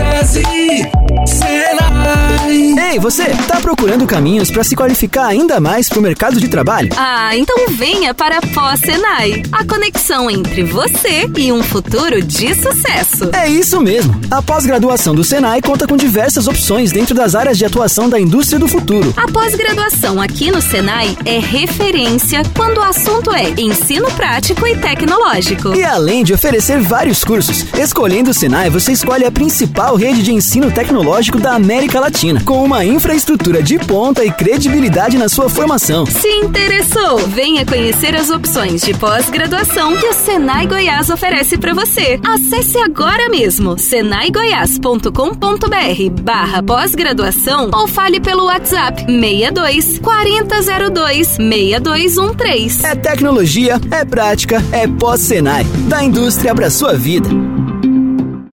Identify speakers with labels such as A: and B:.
A: SESI, Senai.
B: Você, tá procurando caminhos para se qualificar ainda mais para o mercado de trabalho?
C: Ah, então venha para a Pós-Senai. A conexão entre você e um futuro de sucesso.
B: É isso mesmo. A pós-graduação do Senai conta com diversas opções dentro das áreas de atuação da indústria do futuro.
C: A pós-graduação aqui no Senai é referência quando o assunto é ensino prático e tecnológico.
B: E além de oferecer vários cursos, escolhendo o Senai, você escolhe a principal rede de ensino tecnológico da América Latina, com uma infraestrutura de ponta e credibilidade na sua formação.
C: Se interessou? Venha conhecer as opções de pós-graduação que o Senai Goiás oferece para você. Acesse agora mesmo senaigoiás.com.br barra pós-graduação ou fale pelo WhatsApp 62 4002 6213.
B: É tecnologia, é prática, é pós-Senai. Da indústria para sua vida.